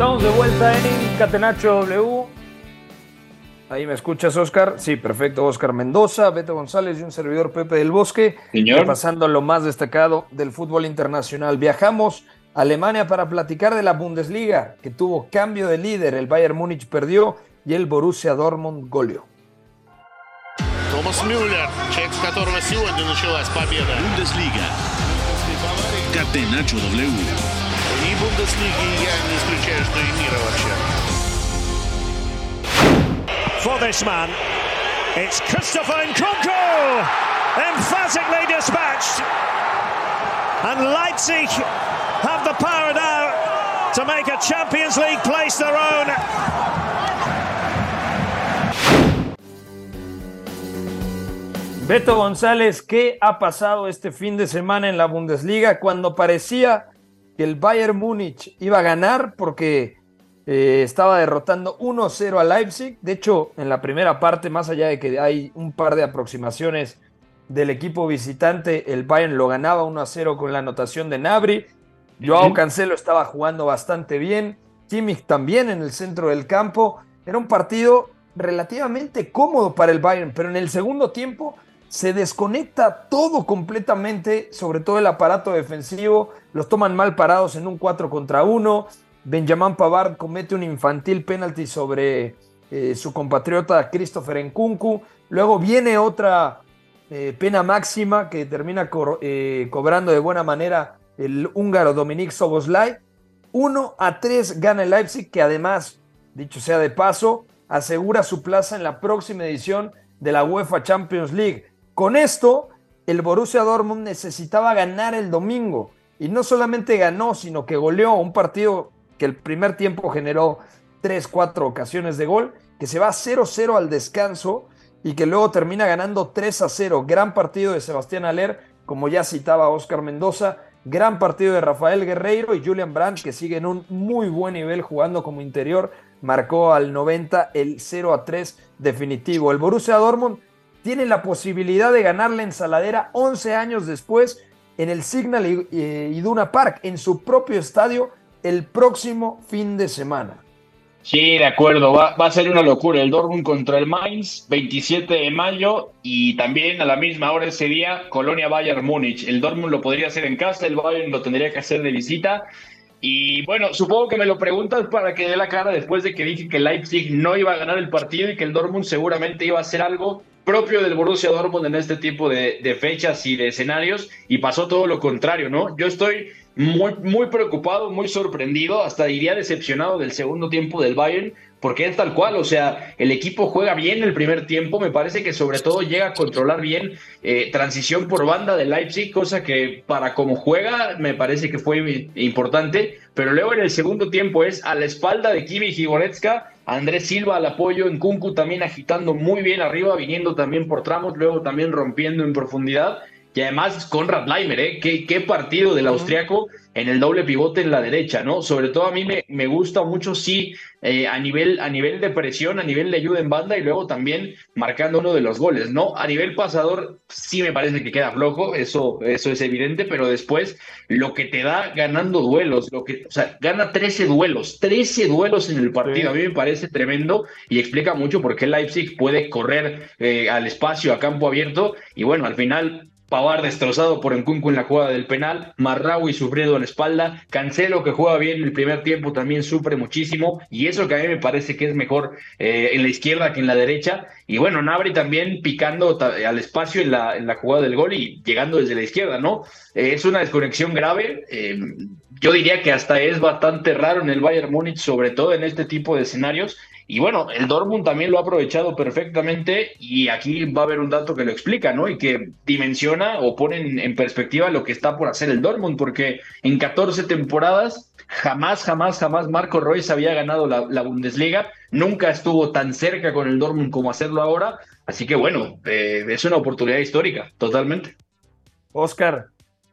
Speaker 3: Estamos de vuelta en Catenacho W. Ahí me escuchas, Oscar. Sí, perfecto. Oscar Mendoza, Beto González y un servidor Pepe del Bosque.
Speaker 4: Señor.
Speaker 3: Pasando lo más destacado del fútbol internacional. Viajamos a Alemania para platicar de la Bundesliga, que tuvo cambio de líder. El Bayern Múnich perdió y el Borussia Dortmund goleó.
Speaker 11: Thomas Müller, check которого сегодня началась победа.
Speaker 2: Bundesliga. Catenacho W.
Speaker 11: И Бундеслиги я не исключаю, что и мира вообще.
Speaker 7: for this man. It's Christopher Nkunku, emphatically dispatched. And Leipzig have the power now to make a Champions League place their own.
Speaker 3: Beto González, ¿qué ha pasado este fin de semana en la Bundesliga cuando parecía que el Bayern Múnich iba a ganar porque eh, estaba derrotando 1-0 a Leipzig? De hecho, en la primera parte, más allá de que hay un par de aproximaciones del equipo visitante, el Bayern lo ganaba 1-0 con la anotación de Nabri. Joao Cancelo estaba jugando bastante bien, Kimmich también en el centro del campo. Era un partido relativamente cómodo para el Bayern, pero en el segundo tiempo se desconecta todo completamente, sobre todo el aparato defensivo, los toman mal parados en un 4 contra 1. Benjamin Pavard comete un infantil penalti sobre eh, su compatriota Christopher Nkunku. Luego viene otra eh, pena máxima que termina eh, cobrando de buena manera el húngaro Dominik Soboslai. 1 a 3 gana el Leipzig, que además, dicho sea de paso, asegura su plaza en la próxima edición de la UEFA Champions League. Con esto, el Borussia Dortmund necesitaba ganar el domingo. Y no solamente ganó, sino que goleó un partido que el primer tiempo generó 3, 4 ocasiones de gol, que se va 0-0 al descanso y que luego termina ganando 3 a 0. Gran partido de Sebastián Aller, como ya citaba Oscar Mendoza. Gran partido de Rafael Guerreiro y Julian Brandt, que sigue en un muy buen nivel jugando como interior. Marcó al 90 el 0 a 3 definitivo. El Borussia Dortmund tiene la posibilidad de ganar la ensaladera 11 años después en el Signal Iduna Park, en su propio estadio, el próximo fin de semana.
Speaker 4: Sí, de acuerdo, va, va, a ser una locura. El Dortmund contra el Mainz, 27 de mayo, y también a la misma hora ese día, Colonia Bayern Múnich. El Dortmund lo podría hacer en casa, el Bayern lo tendría que hacer de visita. Y bueno, supongo que me lo preguntas para que dé la cara después de que dije que Leipzig no iba a ganar el partido y que el Dortmund seguramente iba a hacer algo propio del Borussia Dortmund en este tipo de, fechas y de escenarios y pasó todo lo contrario, ¿no? Yo estoy muy, muy preocupado, muy sorprendido, hasta diría decepcionado del segundo tiempo del Bayern, porque es tal cual, o sea, el equipo juega bien el primer tiempo, me parece que sobre todo llega a controlar bien eh, transición por banda de Leipzig, cosa que para como juega me parece que fue importante, pero luego en el segundo tiempo es a la espalda de Kimi Goretzka, Andrés Silva al apoyo, en Kunku también agitando muy bien arriba, viniendo también por tramos, luego también rompiendo en profundidad. Y además Conrad Leimer, ¿eh? ¿Qué, qué partido del austriaco en el doble pivote en la derecha, ¿no? Sobre todo a mí me, me gusta mucho, sí, eh, a, nivel, a nivel de presión, a nivel de ayuda en banda y luego también marcando uno de los goles, ¿no? A nivel pasador sí me parece que queda flojo, eso, eso es evidente, pero después lo que te da ganando duelos, lo que, o sea, gana 13 duelos, 13 duelos en el partido, a mí me parece tremendo y explica mucho por qué Leipzig puede correr eh, al espacio, a campo abierto y bueno, al final Pavar destrozado por Encunco en la jugada del penal, Marraui sufriendo la espalda, Cancelo que juega bien el primer tiempo también sufre muchísimo y eso que a mí me parece que es mejor eh, en la izquierda que en la derecha y bueno, Nabri también picando al espacio en la, en la jugada del gol y llegando desde la izquierda, ¿no? Eh, es una desconexión grave, eh, yo diría que hasta es bastante raro en el Bayern Múnich, sobre todo en este tipo de escenarios y bueno, el Dortmund también lo ha aprovechado perfectamente y aquí va a haber un dato que lo explica, ¿no? Y que dimensiona o pone en, perspectiva lo que está por hacer el Dortmund, porque en 14 temporadas jamás, jamás, jamás Marco Royce había ganado la, Bundesliga, nunca estuvo tan cerca con el Dortmund como hacerlo ahora, así que bueno, eh, es una oportunidad histórica, totalmente.
Speaker 3: Oscar,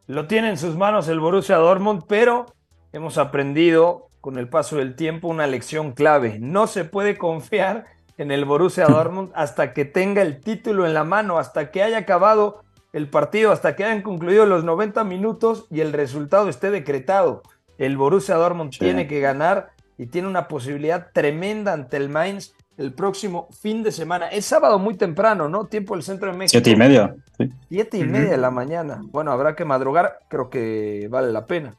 Speaker 3: lo tiene en sus manos el Borussia Dortmund, pero hemos aprendido con el paso del tiempo una lección clave. No se puede confiar en el Borussia Dortmund hasta que tenga el título en la mano, hasta que haya acabado el partido, hasta que hayan concluido los 90 minutos y el resultado esté decretado. El Borussia Dortmund tiene que ganar y tiene una posibilidad tremenda ante el Mainz el próximo fin de semana. Es sábado muy temprano, ¿no? Tiempo del centro de México.
Speaker 5: Siete y media.
Speaker 3: Siete y media de la mañana. Bueno, habrá que madrugar, creo que vale la pena.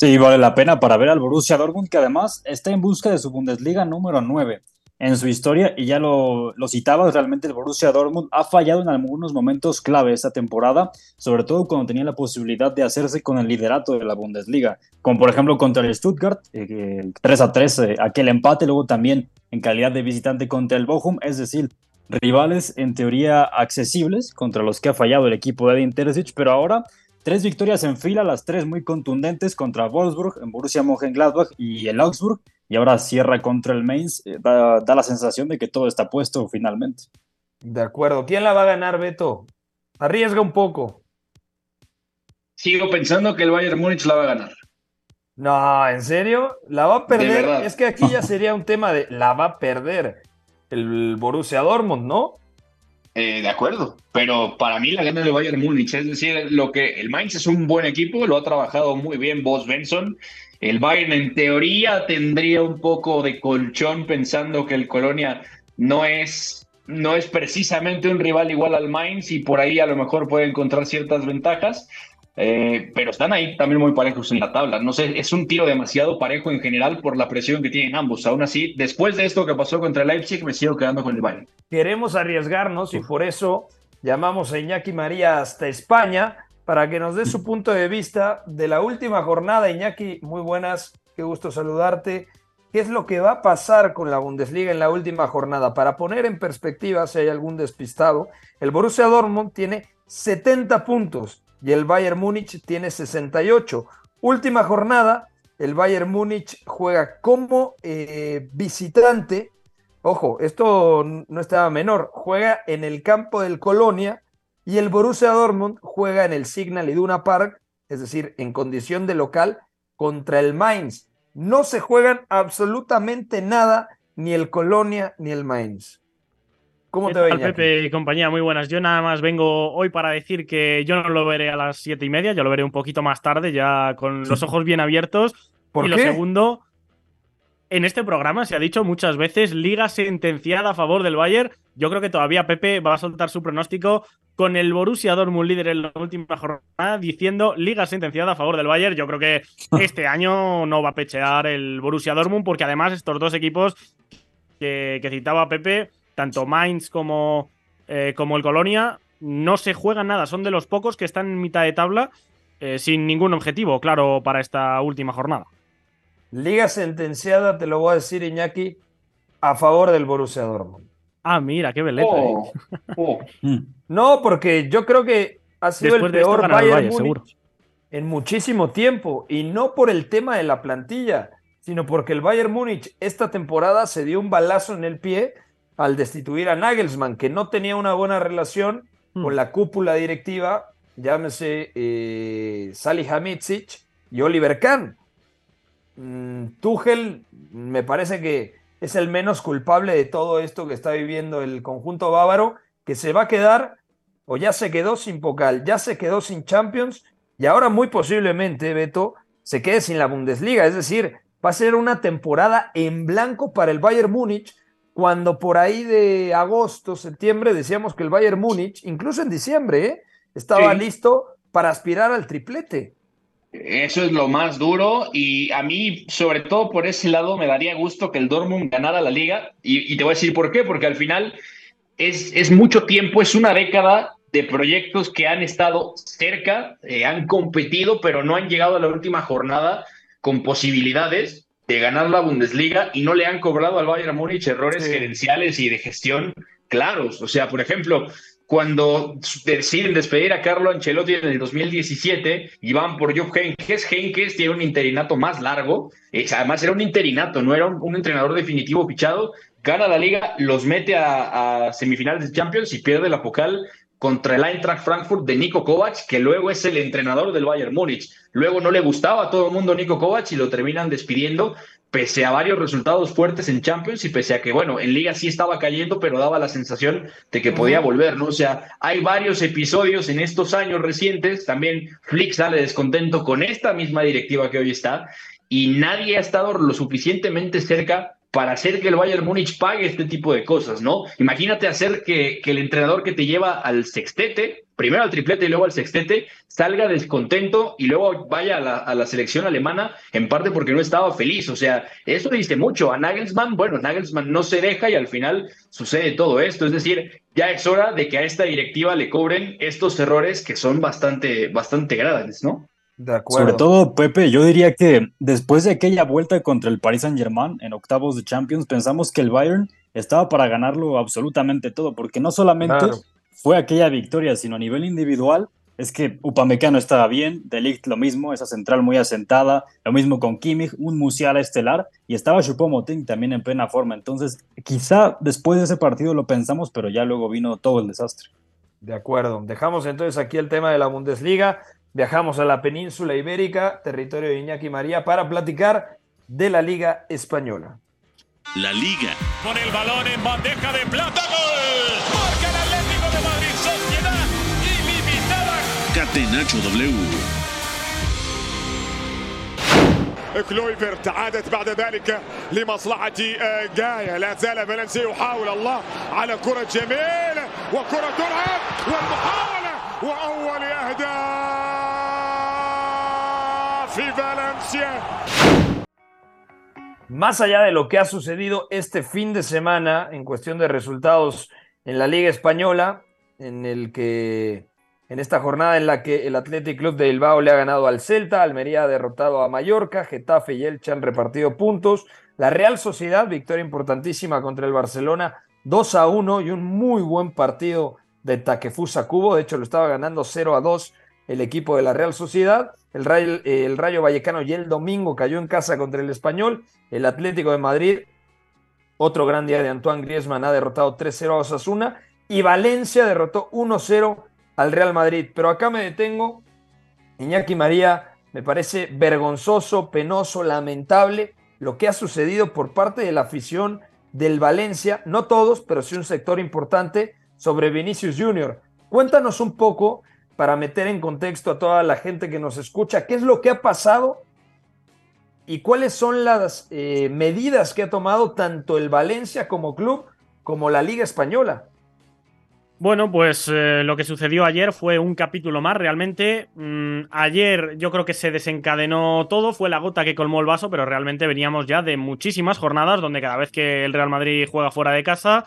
Speaker 5: Sí, vale la pena para ver al Borussia Dortmund, que además está en busca de su Bundesliga número 9. en su historia, y ya lo, lo citaba, realmente el Borussia Dortmund ha fallado en algunos momentos clave esta temporada, sobre todo cuando tenía la posibilidad de hacerse con el liderato de la Bundesliga, como por ejemplo contra el Stuttgart, eh, 3 a 3, eh, aquel empate, luego también en calidad de visitante contra el Bochum, es decir, rivales en teoría accesibles contra los que ha fallado el equipo de Edin Terzic, pero ahora tres victorias en fila, las tres muy contundentes contra Wolfsburg, en Borussia Mönchengladbach y el Augsburg, y ahora cierra contra el Mainz, eh, da, da, la sensación de que todo está puesto finalmente.
Speaker 3: De acuerdo. ¿Quién la va a ganar, Beto? Arriesga un poco.
Speaker 4: Sigo pensando que el Bayern Múnich la va a ganar.
Speaker 3: No, ¿en serio? ¿La va a perder? Es que aquí ya sería un tema de la va a perder el Borussia Dortmund, ¿no?
Speaker 4: Eh, de acuerdo, pero para mí la gana Bayern Múnich, es decir, lo que el Mainz es un buen equipo, lo ha trabajado muy bien Boss Benson, el Bayern en teoría tendría un poco de colchón pensando que el Colonia no es, no es precisamente un rival igual al Mainz y por ahí a lo mejor puede encontrar ciertas ventajas. Eh, pero están ahí también muy parejos en la tabla. No sé, es un tiro demasiado parejo en general por la presión que tienen ambos. Aún así, después de esto que pasó contra el Leipzig, me sigo quedando con el Bayern.
Speaker 3: Queremos arriesgarnos y por eso llamamos a Iñaki María hasta España para que nos dé su punto de vista de la última jornada. Iñaki, muy buenas, qué gusto saludarte. ¿Qué es lo que va a pasar con la Bundesliga en la última jornada? Para poner en perspectiva, si hay algún despistado, el Borussia Dortmund tiene 70 puntos y el Bayern Múnich tiene 68. Última jornada, el Bayern Múnich juega como eh, visitante. Ojo, esto no estaba menor. Juega en el campo del Colonia y el Borussia Dortmund juega en el Signal Iduna Park, es decir, en condición de local, contra el Mainz. No se juegan absolutamente nada, ni el Colonia ni el Mainz.
Speaker 12: ¿Cómo te tal, Pepe y compañía? Muy buenas. Yo nada más vengo hoy para decir que yo no lo veré a las siete y media, yo lo veré un poquito más tarde, ya con los ojos bien abiertos.
Speaker 3: ¿Por
Speaker 12: y
Speaker 3: qué?
Speaker 12: lo segundo, en este programa se ha dicho muchas veces liga sentenciada a favor del Bayern. Yo creo que todavía Pepe va a soltar su pronóstico con el Borussia Dortmund líder en la última jornada diciendo liga sentenciada a favor del Bayern. Yo creo que este año no va a pechear el Borussia Dortmund porque además estos dos equipos que, que citaba Pepe tanto Mainz como, eh, como el Colonia, no se juegan nada. Son de los pocos que están en mitad de tabla eh, sin ningún objetivo, claro, para esta última jornada.
Speaker 3: Liga sentenciada, te lo voy a decir, Iñaki, a favor del Borussia Dortmund.
Speaker 12: Ah, mira, qué beleza.
Speaker 4: Oh, oh.
Speaker 3: no, porque yo creo que ha sido
Speaker 12: Después
Speaker 3: el peor Bayern
Speaker 12: Bayern,
Speaker 3: Múnich
Speaker 12: seguro.
Speaker 3: en muchísimo tiempo. Y no por el tema de la plantilla, sino porque el Bayern Múnich esta temporada se dio un balazo en el pie al destituir a Nagelsmann, que no tenía una buena relación
Speaker 12: Hmm.
Speaker 3: con la cúpula directiva, llámese eh, Salihamidzic y Oliver Kahn. Mm, Tuchel me parece que es el menos culpable de todo esto que está viviendo el conjunto bávaro, que se va a quedar o ya se quedó sin Pocal, ya se quedó sin Champions y ahora muy posiblemente, Beto, se quede sin la Bundesliga. Es decir, va a ser una temporada en blanco para el Bayern Múnich, cuando por ahí de agosto, septiembre, decíamos que el Bayern Múnich, incluso en diciembre, ¿eh? estaba
Speaker 4: Sí.
Speaker 3: listo para aspirar al triplete.
Speaker 4: Eso es lo más duro y a mí, sobre todo por ese lado, me daría gusto que el Dortmund ganara la liga y, y te voy a decir por qué, porque al final es, es mucho tiempo, es una década de proyectos que han estado cerca, eh, han competido, pero no han llegado a la última jornada con posibilidades de ganar la Bundesliga y no le han cobrado al Bayern Múnich errores
Speaker 3: Sí.
Speaker 4: gerenciales y de gestión claros. O sea, por ejemplo, cuando deciden despedir a Carlo Ancelotti en el 2017 y van por Jupp Heynckes, Heynckes tiene un interinato más largo, además era un interinato, no era un, un entrenador definitivo fichado, gana la liga, los mete a, a semifinales de Champions y pierde la Pocal contra el Eintracht Frankfurt de Nico Kovac, que luego es el entrenador del Bayern Múnich. Luego no le gustaba a todo el mundo Nico Kovac y lo terminan despidiendo, pese a varios resultados fuertes en Champions y pese a que, bueno, en Liga sí estaba cayendo, pero daba la sensación de que podía volver, ¿no? O sea, hay varios episodios en estos años recientes, también Flick sale descontento con esta misma directiva que hoy está, y nadie ha estado lo suficientemente cerca para hacer que el Bayern Múnich pague este tipo de cosas, ¿no? Imagínate hacer que, el entrenador que te lleva al sextete, primero al triplete y luego al sextete, salga descontento y luego vaya a la, a la, selección alemana, en parte porque no estaba feliz. O sea, eso dice mucho. A Nagelsmann, bueno, Nagelsmann no se deja y al final sucede todo esto. Es decir, ya es hora de que a esta directiva le cobren estos errores que son bastante, bastante graves, ¿no?
Speaker 5: De acuerdo. Sobre todo, Pepe, yo diría que después de aquella vuelta contra el Paris Saint-Germain en octavos de Champions, pensamos que el Bayern estaba para ganarlo absolutamente todo, porque no solamente claro. fue aquella victoria, sino a nivel individual, es que Upamecano estaba bien, De Ligt lo mismo, esa central muy asentada, lo mismo con Kimmich, un Musiala estelar, y estaba Choupo-Moting también en plena forma. Entonces, quizá después de ese partido lo pensamos, pero ya luego vino todo el desastre.
Speaker 3: De acuerdo. Dejamos entonces aquí el tema de la Bundesliga. Viajamos a la península ibérica, territorio de Iñaki María, para platicar de la Liga Española.
Speaker 2: La Liga.
Speaker 7: Con el balón en bandeja de plata, gol. Marca el Atlético de Madrid, sociedad ilimitada.
Speaker 2: Catenacho W.
Speaker 13: كلويفرت عادت بعد ذلك لمصلحة جاية لا زال فالنسيا يحاول الله على كرة جميلة وكرة تلعب والمحاولة وأول أهداف في فالنسيا
Speaker 3: más allá de lo que ha sucedido este fin de semana en cuestión de resultados en la Liga Española, en el que en esta jornada en la que el Athletic Club de Bilbao le ha ganado al Celta, Almería ha derrotado a Mallorca, Getafe y Elche han repartido puntos, la Real Sociedad, victoria importantísima contra el Barcelona, 2 a 1 y un muy buen partido de Takefusa Cubo, de hecho lo estaba ganando 0 a 2 el equipo de la Real Sociedad, el Rayo, Vallecano y el domingo cayó en casa contra el Español, el Atlético de Madrid, otro gran día de Antoine Griezmann, ha derrotado 3-0 a Osasuna y Valencia derrotó 1-0 al Real Madrid. Pero acá me detengo. Iñaki María, me parece vergonzoso, penoso, lamentable lo que ha sucedido por parte de la afición del Valencia, no todos, pero sí un sector importante, sobre Vinicius Junior. Cuéntanos un poco, para meter en contexto a toda la gente que nos escucha, qué es lo que ha pasado y cuáles son las eh, medidas que ha tomado tanto el Valencia como club como la Liga Española.
Speaker 12: Bueno, pues eh, lo que sucedió ayer fue un capítulo más, realmente. Mm, ayer yo creo que se desencadenó todo, fue la gota que colmó el vaso, pero realmente veníamos ya de muchísimas jornadas donde cada vez que el Real Madrid juega fuera de casa,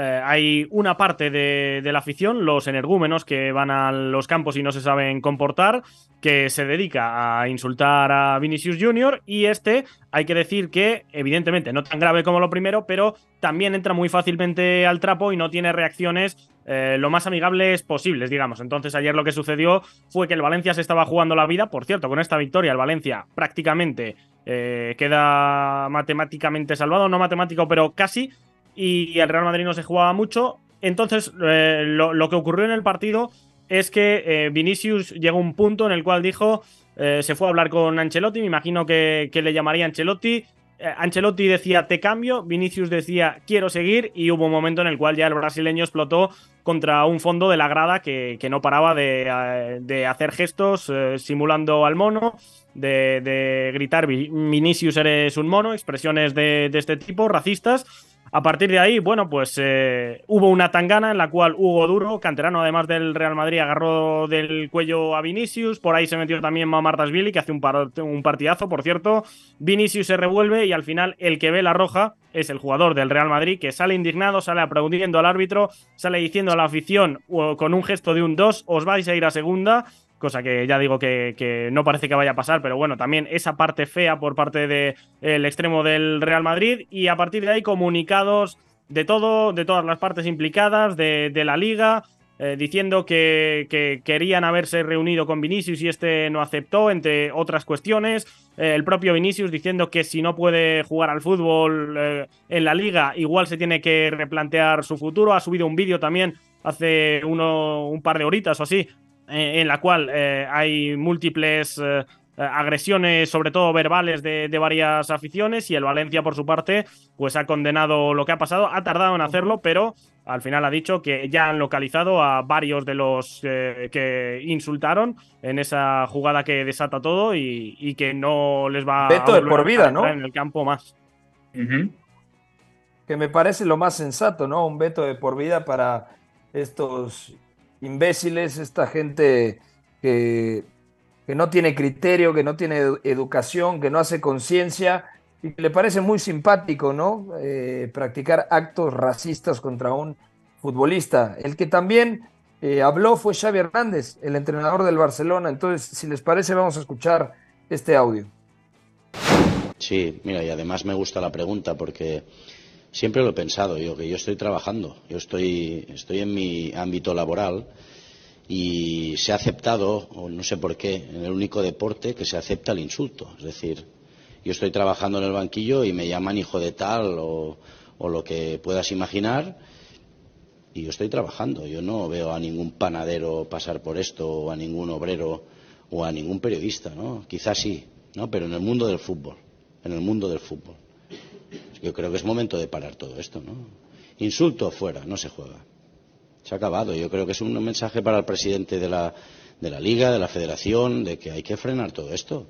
Speaker 12: eh, hay una parte de, la afición, los energúmenos que van a los campos y no se saben comportar, que se dedica a insultar a Vinicius Jr. y este, hay que decir que, evidentemente, no tan grave como lo primero, pero también entra muy fácilmente al trapo y no tiene reacciones eh, lo más amigables posibles, digamos. Entonces, ayer lo que sucedió fue que el Valencia se estaba jugando la vida. Por cierto, con esta victoria, el Valencia prácticamente eh, queda matemáticamente salvado, no matemático, pero casi y el Real Madrid no se jugaba mucho. Entonces, eh, lo, que ocurrió en el partido es que eh, Vinicius llegó a un punto en el cual dijo, eh, se fue a hablar con Ancelotti, me imagino que, le llamaría Ancelotti. Ancelotti decía, te cambio, Vinicius decía, quiero seguir, y hubo un momento en el cual ya el brasileño explotó contra un fondo de la grada que, no paraba de, hacer gestos simulando al mono, de, de, gritar, Vinicius eres un mono, expresiones de este tipo, racistas. A partir de ahí, bueno, pues eh, hubo una tangana en la cual Hugo Duro, canterano además del Real Madrid, agarró del cuello a Vinicius. Por ahí se metió también Mamartasvili, que hace un, par un partidazo, por cierto. Vinicius se revuelve y al final el que ve la roja es el jugador del Real Madrid, que sale indignado, sale aplaudiendo al árbitro, sale diciendo a la afición con un gesto de un 2, os vais a ir a segunda cosa que ya digo que, no parece que vaya a pasar, pero bueno, también esa parte fea por parte del de, extremo del Real Madrid y a partir de ahí comunicados de todo, de todas las partes implicadas, de, la liga, eh, diciendo que, que, querían haberse reunido con Vinicius y este no aceptó, entre otras cuestiones. Eh, el propio Vinicius diciendo que si no puede jugar al fútbol eh, en la liga, igual se tiene que replantear su futuro. Ha subido un vídeo también hace uno, un par de horitas o así, eh, en la cual eh, hay múltiples eh, agresiones, sobre todo verbales, de, de, varias aficiones y el Valencia, por su parte, pues ha condenado lo que ha pasado. Ha tardado en hacerlo, pero al final ha dicho que ya han localizado a varios de los eh, que insultaron en esa jugada que desata todo y, y que no les va
Speaker 3: Beto
Speaker 12: a
Speaker 3: por vida, ¿no?
Speaker 12: en el campo más.
Speaker 4: Uh -huh.
Speaker 3: que me parece lo más sensato, ¿no? Un veto de por vida para estos imbéciles, esta gente que, que no tiene criterio, que no tiene educación, que no hace conciencia y que le parece muy simpático, ¿no? Eh, practicar actos racistas contra un futbolista. El que también eh, habló fue Xavi Hernández, el entrenador del Barcelona. Entonces, si les parece, vamos a escuchar este audio.
Speaker 14: Sí, mira, y además me gusta la pregunta porque siempre lo he pensado, yo que yo estoy trabajando, yo estoy, estoy en mi ámbito laboral y se ha aceptado, o no sé por qué, en el único deporte que se acepta el insulto. Es decir, yo estoy trabajando en el banquillo y me llaman hijo de tal o, lo que puedas imaginar y yo estoy trabajando. Yo no veo a ningún panadero pasar por esto o a ningún obrero o a ningún periodista, ¿no? Quizás sí, ¿no? Pero en el mundo del fútbol, en el mundo del fútbol. Yo creo que es momento de parar todo esto, ¿no? Insulto fuera, no se juega. Se ha acabado. Yo creo que es un mensaje para el presidente de la, de la Liga, de la Federación, de que hay que frenar todo esto.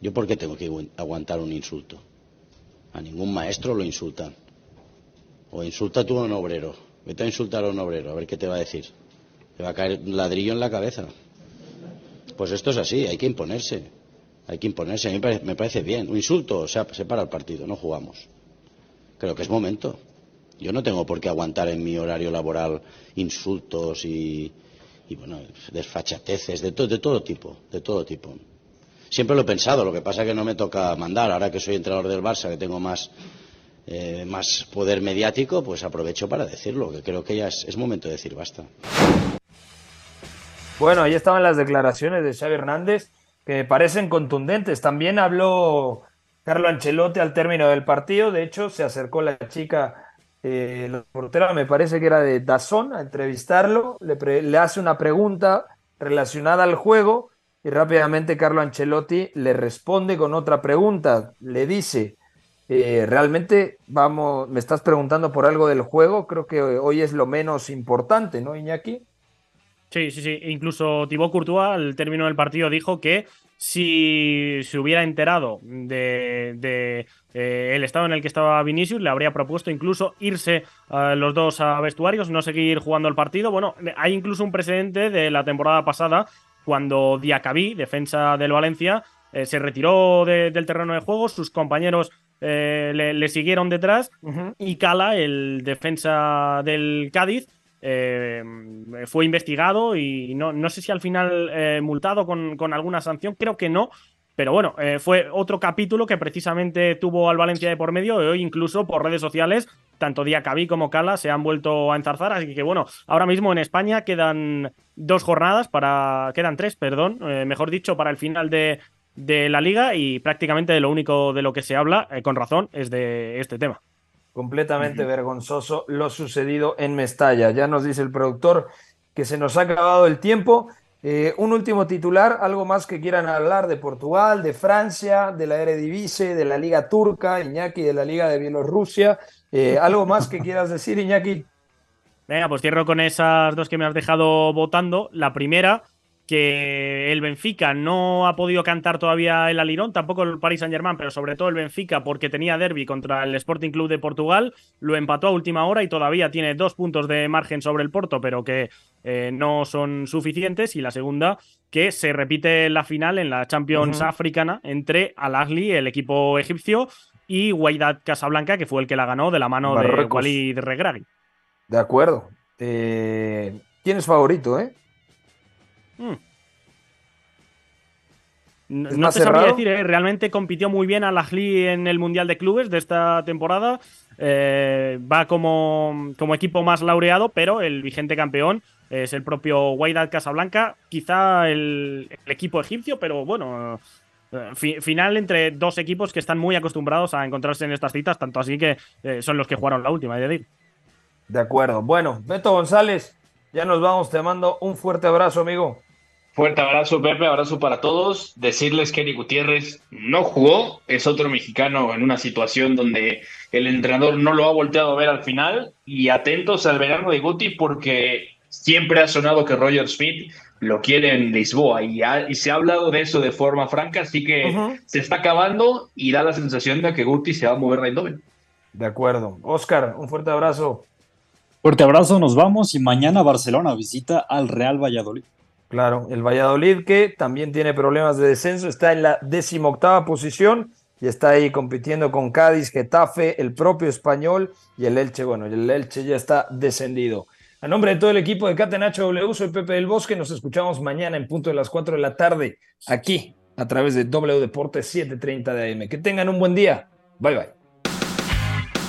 Speaker 14: ¿Yo por qué tengo que aguantar un insulto? A ningún maestro lo insultan. O insulta tú a un obrero. Vete a insultar a un obrero, a ver qué te va a decir. Te va a caer un ladrillo en la cabeza. Pues esto es así, hay que imponerse. Hay que imponerse. A mí me parece bien. Un insulto, o sea, se para el partido, no jugamos. Creo que es momento. Yo no tengo por qué aguantar en mi horario laboral insultos y, y bueno, desfachateces de, de todo tipo, de todo tipo. Siempre lo he pensado, lo que pasa es que no me toca mandar. Ahora que soy entrenador del Barça, que tengo más, eh, más poder mediático, pues aprovecho para decirlo, que creo que ya es, es momento de decir basta.
Speaker 3: Bueno, ahí estaban las declaraciones de Xavi Hernández, que parecen contundentes. También habló Carlo Ancelotti al término del partido. De hecho, se acercó la chica, eh, la portera, me parece que era de Dazón, a entrevistarlo. Le, hace una pregunta relacionada al juego y rápidamente Carlo Ancelotti le responde con otra pregunta. Le dice, eh, realmente, vamos, me estás preguntando por algo del juego. Creo que hoy es lo menos importante, ¿no, Iñaki?
Speaker 12: Sí, sí, sí. Incluso Thibaut Courtois al término del partido dijo que si se hubiera enterado de, de, eh, el estado en el que estaba Vinicius, le habría propuesto incluso irse eh, los dos a vestuarios, no seguir jugando el partido. Bueno, hay incluso un precedente de la temporada pasada cuando Diacabí, defensa del Valencia, eh, se retiró de- del terreno de juego, sus compañeros eh, le, le siguieron detrás y Cala, el defensa del Cádiz, eh, fue investigado y no, no sé si al final eh, multado con, con alguna sanción, creo que no. Pero bueno, eh, fue otro capítulo que precisamente tuvo al Valencia de por medio y hoy incluso por redes sociales, tanto Diacabí como Cala se han vuelto a enzarzar. Así que bueno, ahora mismo en España quedan dos jornadas para. quedan tres, perdón, mejor dicho, para el final de, de la liga y prácticamente lo único de lo que se habla, con razón, es de este tema.
Speaker 3: Completamente vergonzoso lo sucedido en Mestalla. Ya nos dice el productor que se nos ha acabado el tiempo. Eh, un último titular, algo más que quieran hablar de Portugal, de Francia, de la Eredivisie, de la Liga Turca, Iñaki, de la Liga de Bielorrusia. Eh, ¿Algo más que quieras decir, Iñaki?
Speaker 12: Venga, pues cierro con esas dos que me has dejado votando. La primera, que el Benfica no ha podido cantar todavía el alirón, tampoco el Paris Saint Germain, pero sobre todo el Benfica porque tenía derby contra el Sporting Club de Portugal, lo empató a última hora y todavía tiene dos puntos de margen sobre el Porto, pero que eh, no son suficientes. Y la segunda, que se repite la final en la Champions africana entre Al Ahly, el equipo egipcio, y Wydad Casablanca, que fue el que la ganó de la mano de. Walid Regragui.
Speaker 3: De acuerdo. Eh, ¿Quién es favorito, eh?
Speaker 12: Mm. No,
Speaker 3: ¿Es
Speaker 12: no te sabría decir, ¿eh? realmente compitió muy bien al Ahly en el Mundial de Clubes de esta temporada. Eh, va como, como equipo más laureado, pero el vigente campeón es el propio Wydad Casablanca, quizá el, el equipo egipcio, pero bueno, eh, fi- final entre dos equipos que están muy acostumbrados a encontrarse en estas citas, tanto así que eh, son los que jugaron la última, de decir.
Speaker 3: De acuerdo. Bueno, Beto González, ya nos vamos. Te mando un fuerte abrazo, amigo.
Speaker 4: Fuerte abrazo, Pepe, abrazo para todos. Decirles que Eric Gutiérrez no jugó, es otro mexicano en una situación donde el entrenador no lo ha volteado a ver al final. Y atentos al verano de Guti porque siempre ha sonado que Roger Smith lo quiere en Lisboa y, ha- y se ha hablado de eso de forma franca, así que se está acabando y da la sensación de que Guti se va a mover de Eindhoven.
Speaker 3: De acuerdo. Oscar, un fuerte abrazo.
Speaker 5: Fuerte abrazo, nos vamos y mañana Barcelona visita al Real Valladolid.
Speaker 3: Claro, el Valladolid que también tiene problemas de descenso, está en la decimoctava posición y está ahí compitiendo con Cádiz, Getafe, el propio Español y el Elche. Bueno, el Elche ya está descendido. A nombre de todo el equipo de Catenacho W, soy Pepe del Bosque. Nos escuchamos mañana en punto de las 4 de la tarde, aquí a través de W Deportes 7:30 de AM. Que tengan un buen día. Bye bye.